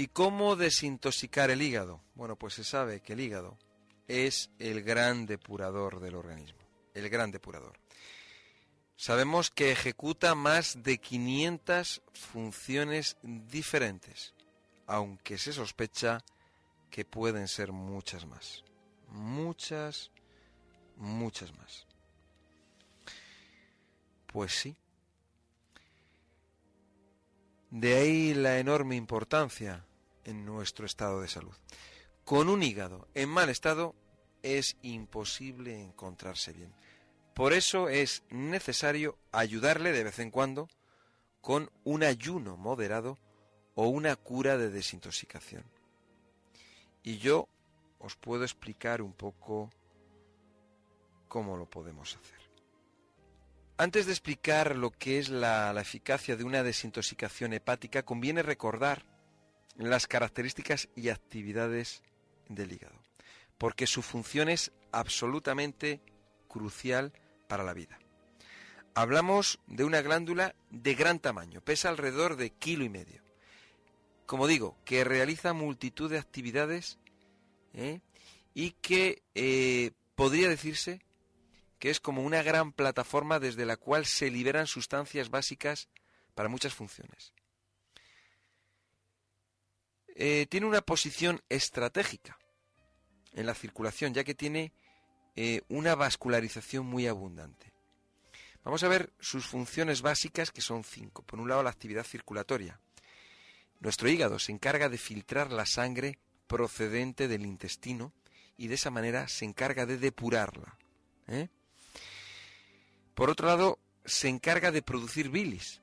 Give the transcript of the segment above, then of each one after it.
¿Y cómo desintoxicar el hígado? Bueno, pues se sabe que el hígado es el gran depurador del organismo, el gran depurador. Sabemos que ejecuta más de 500 funciones diferentes, aunque se sospecha que pueden ser muchas más. Muchas, muchas más. Pues sí. De ahí la enorme importancia nuestro estado de salud. Con un hígado en mal estado es imposible encontrarse bien. Por eso es necesario ayudarle de vez en cuando con un ayuno moderado o una cura de desintoxicación. Y yo os puedo explicar un poco cómo lo podemos hacer. Antes de explicar lo que es la eficacia de una desintoxicación hepática, conviene recordar las características y actividades del hígado, porque su función es absolutamente crucial para la vida. Hablamos de una glándula de gran tamaño, pesa alrededor de kilo y medio. Como digo, que realiza multitud de actividades ¿eh? y que eh, podría decirse que es como una gran plataforma desde la cual se liberan sustancias básicas para muchas funciones. Eh, tiene una posición estratégica en la circulación, ya que tiene eh, una vascularización muy abundante. Vamos a ver sus funciones básicas, que son cinco. Por un lado, la actividad circulatoria. Nuestro hígado se encarga de filtrar la sangre procedente del intestino y de esa manera se encarga de depurarla. ¿eh? Por otro lado, se encarga de producir bilis.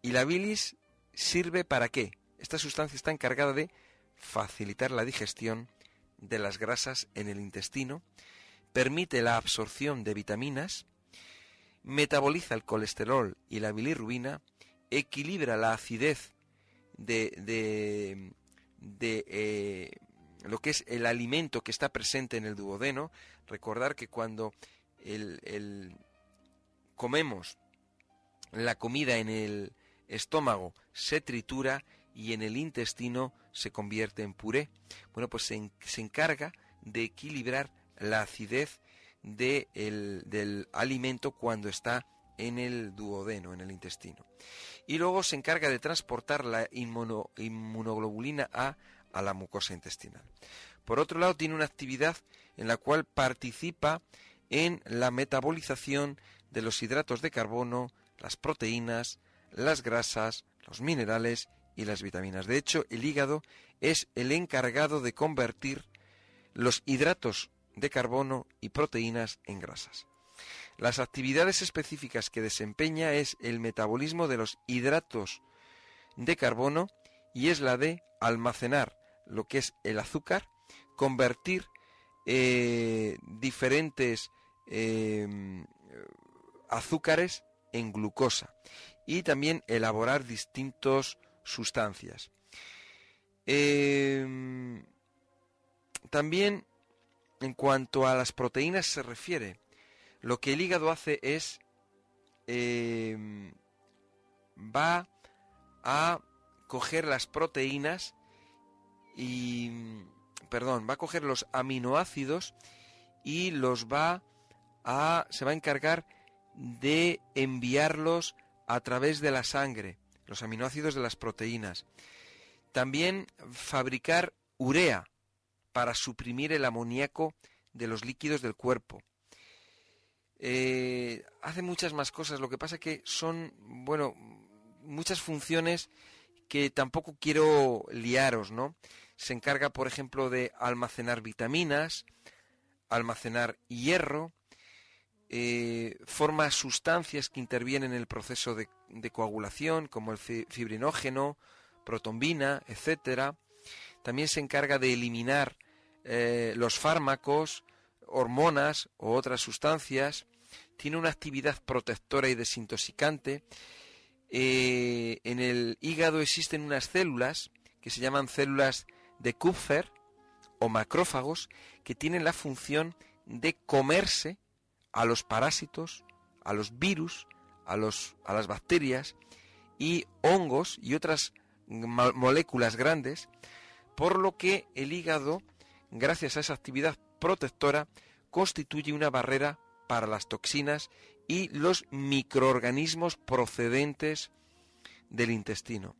¿Y la bilis sirve para qué? Esta sustancia está encargada de facilitar la digestión de las grasas en el intestino, permite la absorción de vitaminas, metaboliza el colesterol y la bilirrubina, equilibra la acidez de, de, eh, lo que es el alimento que está presente en el duodeno. Recordar que cuando el, comemos la comida en el estómago se tritura y en el intestino se convierte en puré. Bueno, pues se, encarga de equilibrar la acidez del alimento cuando está en el duodeno, en el intestino. Y luego se encarga de transportar la inmunoglobulina A a la mucosa intestinal. Por otro lado, tiene una actividad en la cual participa en la metabolización de los hidratos de carbono, las proteínas, las grasas, los minerales y las vitaminas. De hecho, el hígado es el encargado de convertir los hidratos de carbono y proteínas en grasas. Las actividades específicas que desempeña es el metabolismo de los hidratos de carbono y es la de almacenar lo que es el azúcar, convertir eh, diferentes em, azúcares en glucosa y también elaborar distintos sustancias. Em, también en cuanto a las proteínas se refiere, lo que el hígado hace es em, va a coger las proteínas y perdón, va a coger los aminoácidos y los va a se va a encargar de enviarlos a través de la sangre los aminoácidos de las proteínas. También fabricar urea para suprimir el amoníaco de los líquidos del cuerpo. Eh, hace muchas más cosas, lo que pasa que son, bueno, muchas funciones que tampoco quiero liaros, ¿no? Se encarga, por ejemplo, de almacenar vitaminas, almacenar hierro, eh, forma sustancias que intervienen en el proceso de, coagulación, como el fibrinógeno, protombina, etcétera. También se encarga de eliminar eh, los fármacos, hormonas o otras sustancias. Tiene una actividad protectora y desintoxicante. Eh, en el hígado existen unas células que se llaman células de Kupfer o macrófagos que tienen la función de comerse a los parásitos, a los virus, a, los, a las bacterias y hongos y otras moléculas grandes, por lo que el hígado, gracias a esa actividad protectora, constituye una barrera para las toxinas y los microorganismos procedentes del intestino.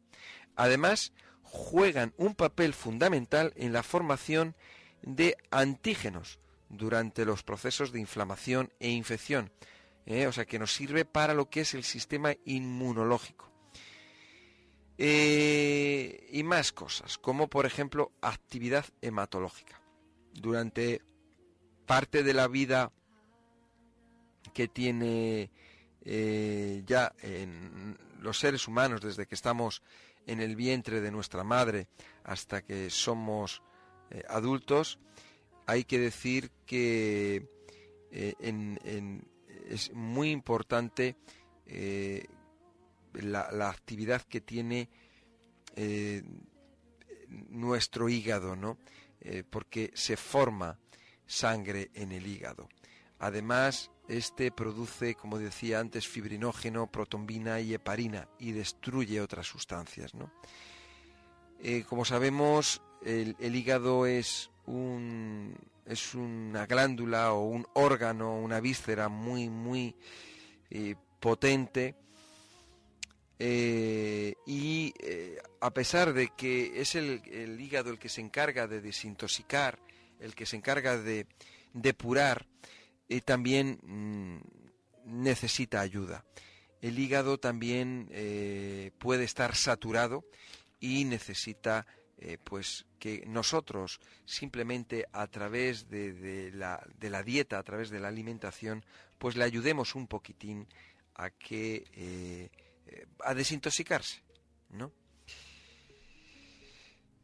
Además, juegan un papel fundamental en la formación de antígenos durante los procesos de inflamación e infección, ¿eh? o sea que nos sirve para lo que es el sistema inmunológico. Eh, y más cosas, como por ejemplo actividad hematológica. Durante parte de la vida que tiene eh, ya en los seres humanos desde que estamos en el vientre de nuestra madre hasta que somos adultos, hay que decir que es muy importante la, actividad que tiene eh, nuestro hígado, ¿no? Eh, porque se forma sangre en el hígado. Además, este produce, como decía antes, fibrinógeno, protombina y heparina y destruye otras sustancias, ¿no? Eh, como sabemos, el, hígado es un es una glándula o un órgano, una víscera muy muy potente eh, y eh, a pesar de que es el, hígado el que se encarga de desintoxicar, el que se encarga de depurar, eh, también mm, necesita ayuda. El hígado también puede estar saturado y necesita pues que nosotros simplemente a través de, la, de, la, dieta, a través de la alimentación, pues le ayudemos un poquitín a que a desintoxicarse, ¿no?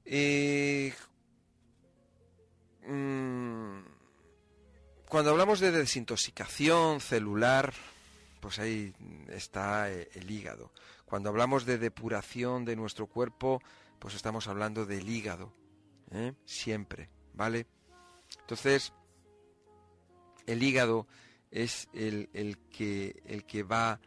Eh, mm, cuando hablamos de desintoxicación celular, pues ahí está eh, el hígado. Cuando hablamos de depuración de nuestro cuerpo, pues estamos hablando del hígado, ¿eh? siempre, ¿vale? Entonces, el hígado es el, el, que, el que va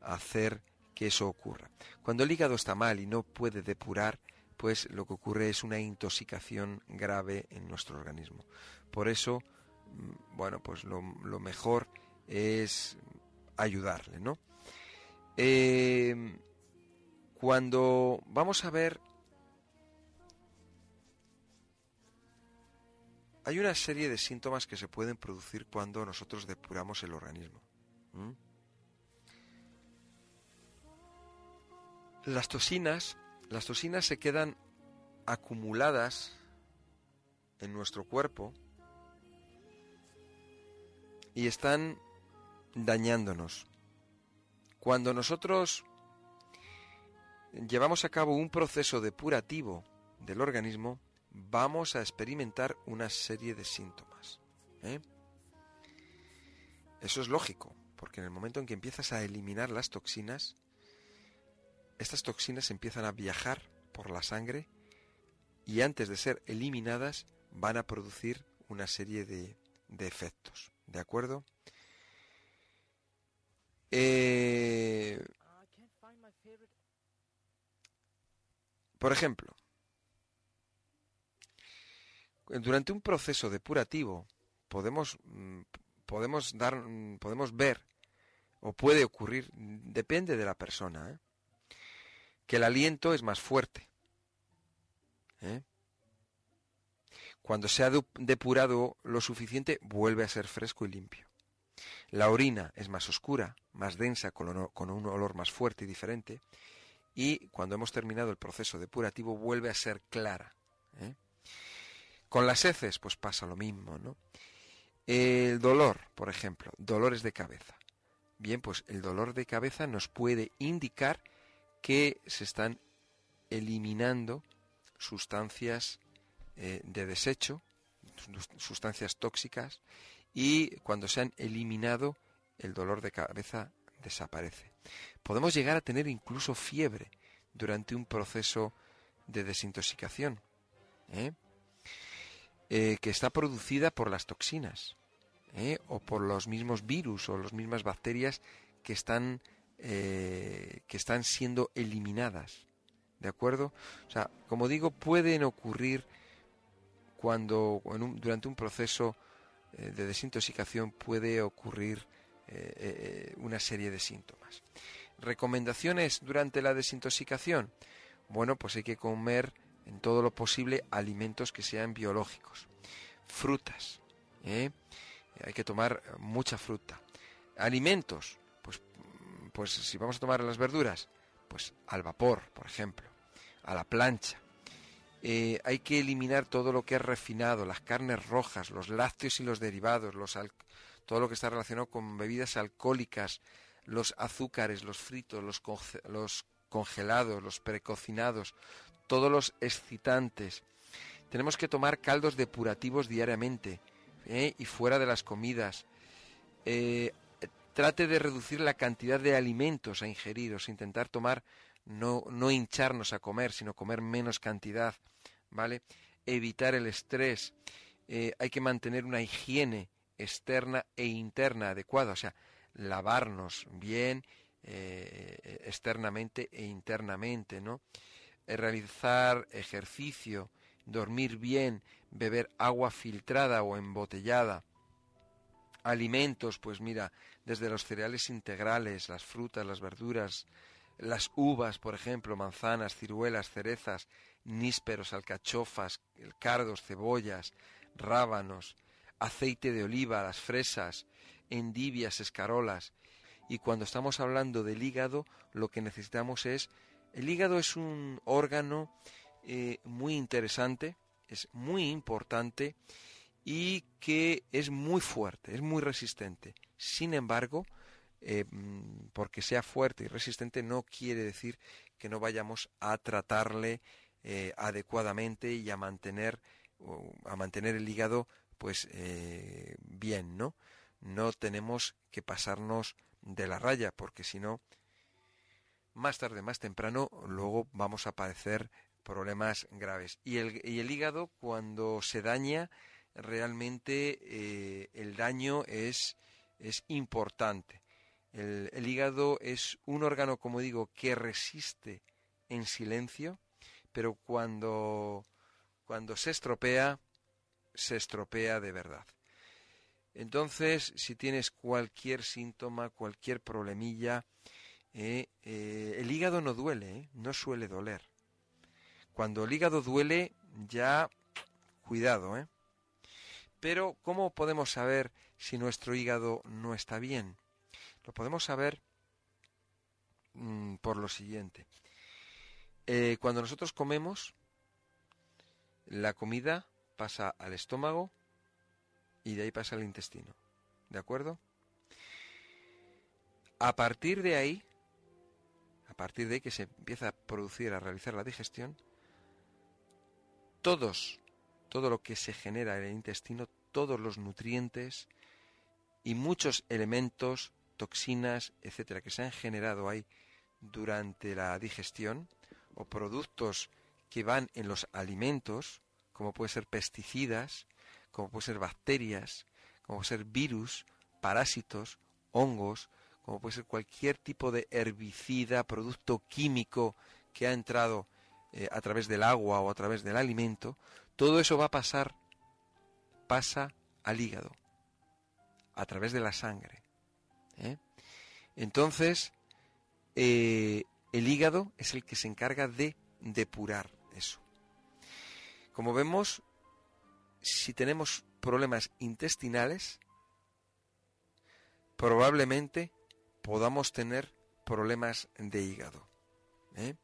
a hacer que eso ocurra. Cuando el hígado está mal y no puede depurar, pues lo que ocurre es una intoxicación grave en nuestro organismo. Por eso, mm, bueno, pues lo, mejor es ayudarle, ¿no? Em, cuando vamos a ver, hay una serie de síntomas que se pueden producir cuando nosotros depuramos el organismo. Las toxinas, las toxinas se quedan acumuladas en nuestro cuerpo y están dañándonos. Cuando nosotros llevamos a cabo un proceso depurativo del organismo, vamos a experimentar una serie de síntomas. ¿eh? Eso es lógico, porque en el momento en que empiezas a eliminar las toxinas, estas toxinas empiezan a viajar por la sangre y antes de ser eliminadas van a producir una serie de, efectos. ¿De acuerdo? Eh, por ejemplo, durante un proceso depurativo podemos, mm, podemos, dar, mm, podemos ver o puede ocurrir, depende de la persona, ¿eh? que el aliento es más fuerte. ¿eh? Cuando se ha depurado lo suficiente, vuelve a ser fresco y limpio. La orina es más oscura, más densa, con, un olor más fuerte y diferente. Y cuando hemos terminado el proceso depurativo, vuelve a ser clara. ¿eh? Con las heces, pues pasa lo mismo, ¿no? El dolor, por ejemplo, dolores de cabeza. Bien, pues el dolor de cabeza nos puede indicar que se están eliminando sustancias eh, de desecho, sustancias tóxicas, y cuando se han eliminado, el dolor de cabeza desaparece. Podemos llegar a tener incluso fiebre durante un proceso de desintoxicación, ¿eh? Eh, que está producida por las toxinas o por los mismos virus o las mismas bacterias que están, que están siendo eliminadas. ¿De acuerdo? O sea, como digo, pueden ocurrir cuando durante un proceso eh, de desintoxicación puede ocurrir eh, eh, una serie de síntomas. Recomendaciones durante la desintoxicación. Bueno, pues hay que comer en todo lo posible alimentos que sean biológicos. Frutas. Hay que tomar mucha fruta. Alimentos. Pues, pues si vamos a tomar las verduras, pues al vapor, por ejemplo, a la plancha. Eh, hay que eliminar todo lo que es refinado, las carnes rojas, los lácteos y los derivados, los todo lo que está relacionado con bebidas alcohólicas, los azúcares, los fritos, los, los congelados, los precocinados, todos los excitantes. Tenemos que tomar caldos depurativos diariamente ¿eh? y fuera de las comidas. Eh, trate de reducir la cantidad de alimentos a ingerir, o intentar tomar, no, no hincharnos a comer, sino comer menos cantidad, ¿vale? Evitar el estrés, eh, hay que mantener una higiene externa e interna adecuada, o sea, lavarnos bien externamente e internamente, ¿no? Eh, realizar ejercicio, dormir bien, beber agua filtrada o embotellada, alimentos, pues mira, desde los cereales integrales, las frutas, las verduras, las uvas, por ejemplo, manzanas, ciruelas, cerezas, nísperos, alcachofas, cardos, cebollas, rábanos, aceite de oliva, las fresas, endivias, escarolas. Y cuando estamos hablando del hígado, lo que necesitamos es... El hígado es un órgano eh, muy interesante, es muy importante y que es muy fuerte, es muy resistente. Sin embargo, eh, mm, porque sea fuerte y resistente no quiere decir que no vayamos a tratarle eh, adecuadamente y a mantener a mantener el hígado pues bien no no tenemos que pasarnos de la raya porque si no más tarde más temprano luego vamos a padecer problemas graves y el, y el hígado cuando se daña realmente eh, el daño es, es importante. El, el, hígado es un órgano, como digo, que resiste en silencio, pero cuando, cuando se estropea, se estropea de verdad. Entonces, si tienes cualquier síntoma, cualquier problemilla, eh, eh, el hígado no duele, eh, no suele doler. Cuando el hígado duele, ya cuidado, ¿eh? Pero, ¿cómo podemos saber si nuestro hígado no está bien? Lo podemos saber mm, por lo siguiente. Cuando nosotros comemos, la comida pasa al estómago y de ahí pasa al intestino. ¿De acuerdo? A partir de ahí, partir de ahí que se empieza a producir, a realizar la digestión, todos todo lo que se genera en el intestino, todos los nutrientes y muchos elementos, toxinas, etcétera, que se han generado ahí durante la digestión o productos que van en los alimentos, como puede ser pesticidas, como puede ser bacterias, como puede ser virus, parásitos, hongos, como puede ser cualquier tipo de herbicida, producto químico que ha entrado eh, a través del agua o a través del alimento, todo eso va a pasar, pasa al hígado, a través de la sangre. ¿eh? Entonces, eh, el hígado es el que se encarga de depurar eso. Como vemos, si tenemos problemas intestinales, probablemente podamos tener problemas de hígado. ¿eh?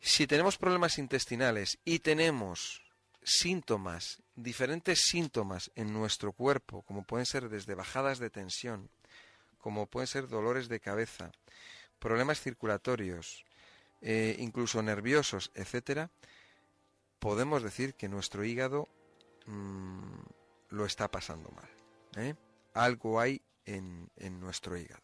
Si tenemos problemas intestinales y tenemos síntomas, diferentes síntomas en nuestro cuerpo, como pueden ser desde bajadas de tensión, como pueden ser dolores de cabeza, problemas circulatorios, eh, incluso nerviosos, etcétera, podemos decir que nuestro hígado mm, lo está pasando mal. ¿eh? Algo hay en, nuestro hígado.